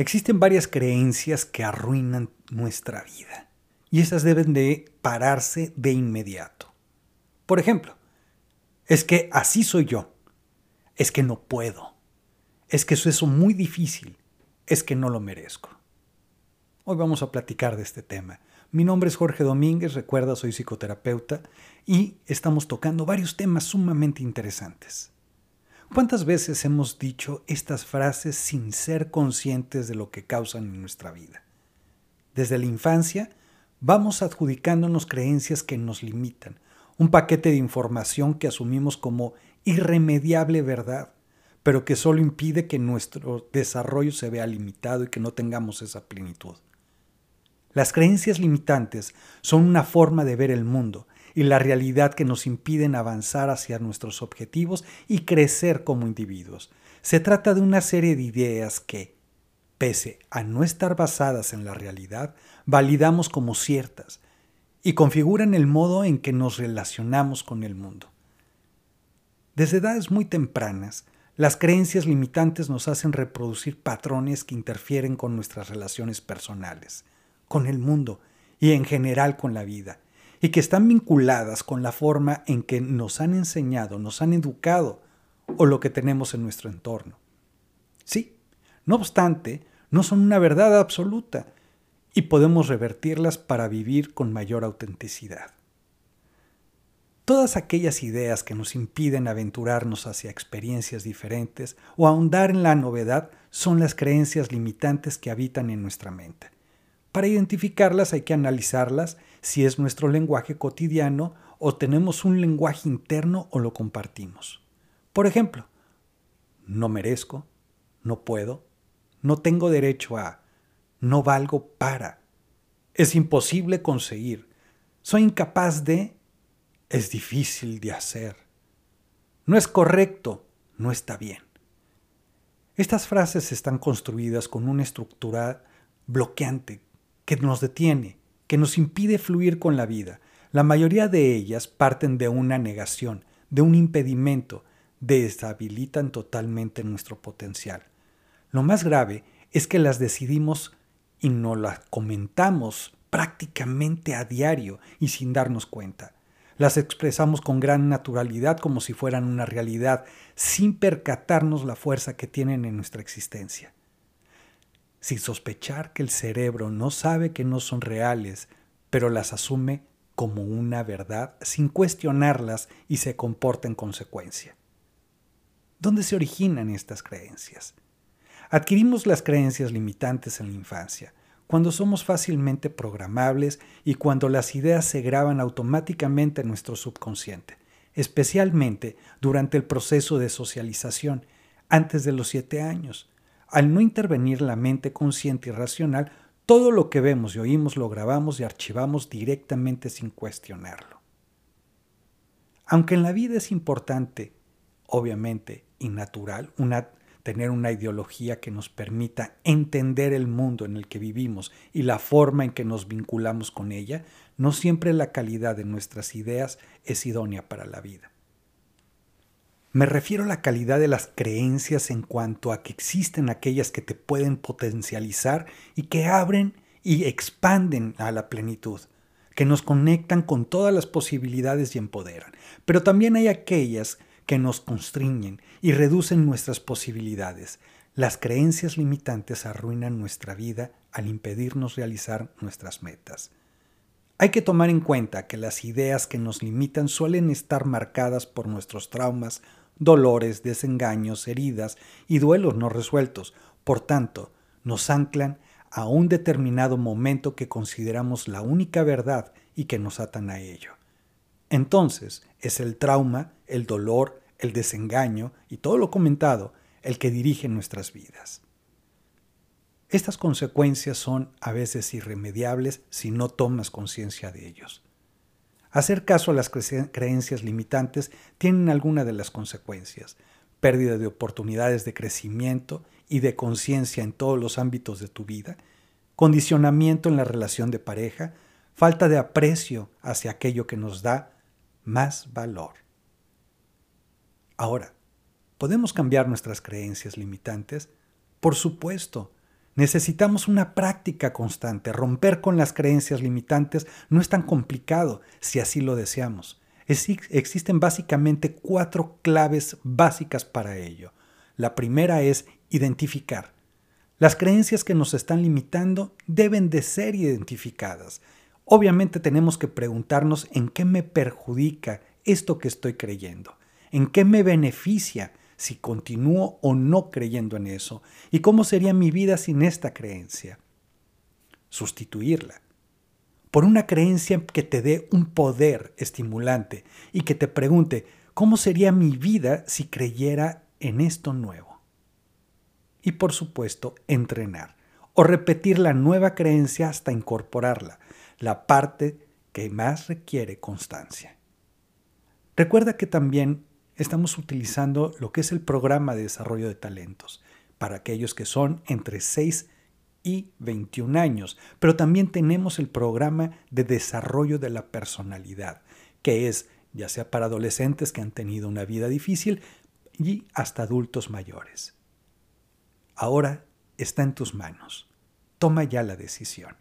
Existen varias creencias que arruinan nuestra vida y esas deben de pararse de inmediato. Por ejemplo, es que así soy yo, es que no puedo, es que eso es muy difícil, es que no lo merezco. Hoy vamos a platicar de este tema. Mi nombre es Jorge Domínguez, recuerda, soy psicoterapeuta y estamos tocando varios temas sumamente interesantes. ¿Cuántas veces hemos dicho estas frases sin ser conscientes de lo que causan en nuestra vida? Desde la infancia vamos adjudicándonos creencias que nos limitan, un paquete de información que asumimos como irremediable verdad, pero que solo impide que nuestro desarrollo se vea limitado y que no tengamos esa plenitud. Las creencias limitantes son una forma de ver el mundo y la realidad que nos impiden avanzar hacia nuestros objetivos y crecer como individuos. Se trata de una serie de ideas que, pese a no estar basadas en la realidad, validamos como ciertas y configuran el modo en que nos relacionamos con el mundo. Desde edades muy tempranas, las creencias limitantes nos hacen reproducir patrones que interfieren con nuestras relaciones personales, con el mundo y en general con la vida y que están vinculadas con la forma en que nos han enseñado, nos han educado o lo que tenemos en nuestro entorno. Sí, no obstante, no son una verdad absoluta y podemos revertirlas para vivir con mayor autenticidad. Todas aquellas ideas que nos impiden aventurarnos hacia experiencias diferentes o ahondar en la novedad son las creencias limitantes que habitan en nuestra mente. Para identificarlas hay que analizarlas si es nuestro lenguaje cotidiano o tenemos un lenguaje interno o lo compartimos. Por ejemplo, no merezco, no puedo, no tengo derecho a, no valgo para, es imposible conseguir, soy incapaz de, es difícil de hacer, no es correcto, no está bien. Estas frases están construidas con una estructura bloqueante que nos detiene, que nos impide fluir con la vida. La mayoría de ellas parten de una negación, de un impedimento, deshabilitan totalmente nuestro potencial. Lo más grave es que las decidimos y no las comentamos prácticamente a diario y sin darnos cuenta. Las expresamos con gran naturalidad como si fueran una realidad, sin percatarnos la fuerza que tienen en nuestra existencia sin sospechar que el cerebro no sabe que no son reales, pero las asume como una verdad sin cuestionarlas y se comporta en consecuencia. ¿Dónde se originan estas creencias? Adquirimos las creencias limitantes en la infancia, cuando somos fácilmente programables y cuando las ideas se graban automáticamente en nuestro subconsciente, especialmente durante el proceso de socialización, antes de los siete años, al no intervenir la mente consciente y racional, todo lo que vemos y oímos lo grabamos y archivamos directamente sin cuestionarlo. Aunque en la vida es importante, obviamente, y natural, tener una ideología que nos permita entender el mundo en el que vivimos y la forma en que nos vinculamos con ella, no siempre la calidad de nuestras ideas es idónea para la vida. Me refiero a la calidad de las creencias en cuanto a que existen aquellas que te pueden potencializar y que abren y expanden a la plenitud, que nos conectan con todas las posibilidades y empoderan. Pero también hay aquellas que nos constriñen y reducen nuestras posibilidades. Las creencias limitantes arruinan nuestra vida al impedirnos realizar nuestras metas. Hay que tomar en cuenta que las ideas que nos limitan suelen estar marcadas por nuestros traumas dolores, desengaños, heridas y duelos no resueltos. Por tanto, nos anclan a un determinado momento que consideramos la única verdad y que nos atan a ello. Entonces, es el trauma, el dolor, el desengaño y todo lo comentado el que dirige nuestras vidas. Estas consecuencias son a veces irremediables si no tomas conciencia de ellos. Hacer caso a las creencias limitantes tienen alguna de las consecuencias. Pérdida de oportunidades de crecimiento y de conciencia en todos los ámbitos de tu vida, condicionamiento en la relación de pareja, falta de aprecio hacia aquello que nos da más valor. Ahora, ¿podemos cambiar nuestras creencias limitantes? Por supuesto, Necesitamos una práctica constante. Romper con las creencias limitantes no es tan complicado si así lo deseamos. existen básicamente cuatro claves básicas para ello. La primera es identificar. Las creencias que nos están limitando deben de ser identificadas. Obviamente tenemos que preguntarnos en qué me perjudica esto que estoy creyendo, en qué me beneficia si continúo o no creyendo en eso y cómo sería mi vida sin esta creencia. Sustituirla por una creencia que te dé un poder estimulante y que te pregunte, ¿cómo sería mi vida si creyera en esto nuevo? Y por supuesto, entrenar o repetir la nueva creencia hasta incorporarla, la parte que más requiere constancia. Recuerda que también estamos utilizando lo que es el programa de desarrollo de talentos para aquellos que son entre 6 y 21 años, pero también tenemos el programa de desarrollo de la personalidad, que es ya sea para adolescentes que han tenido una vida difícil y hasta adultos mayores. Ahora está en tus manos. Toma ya la decisión.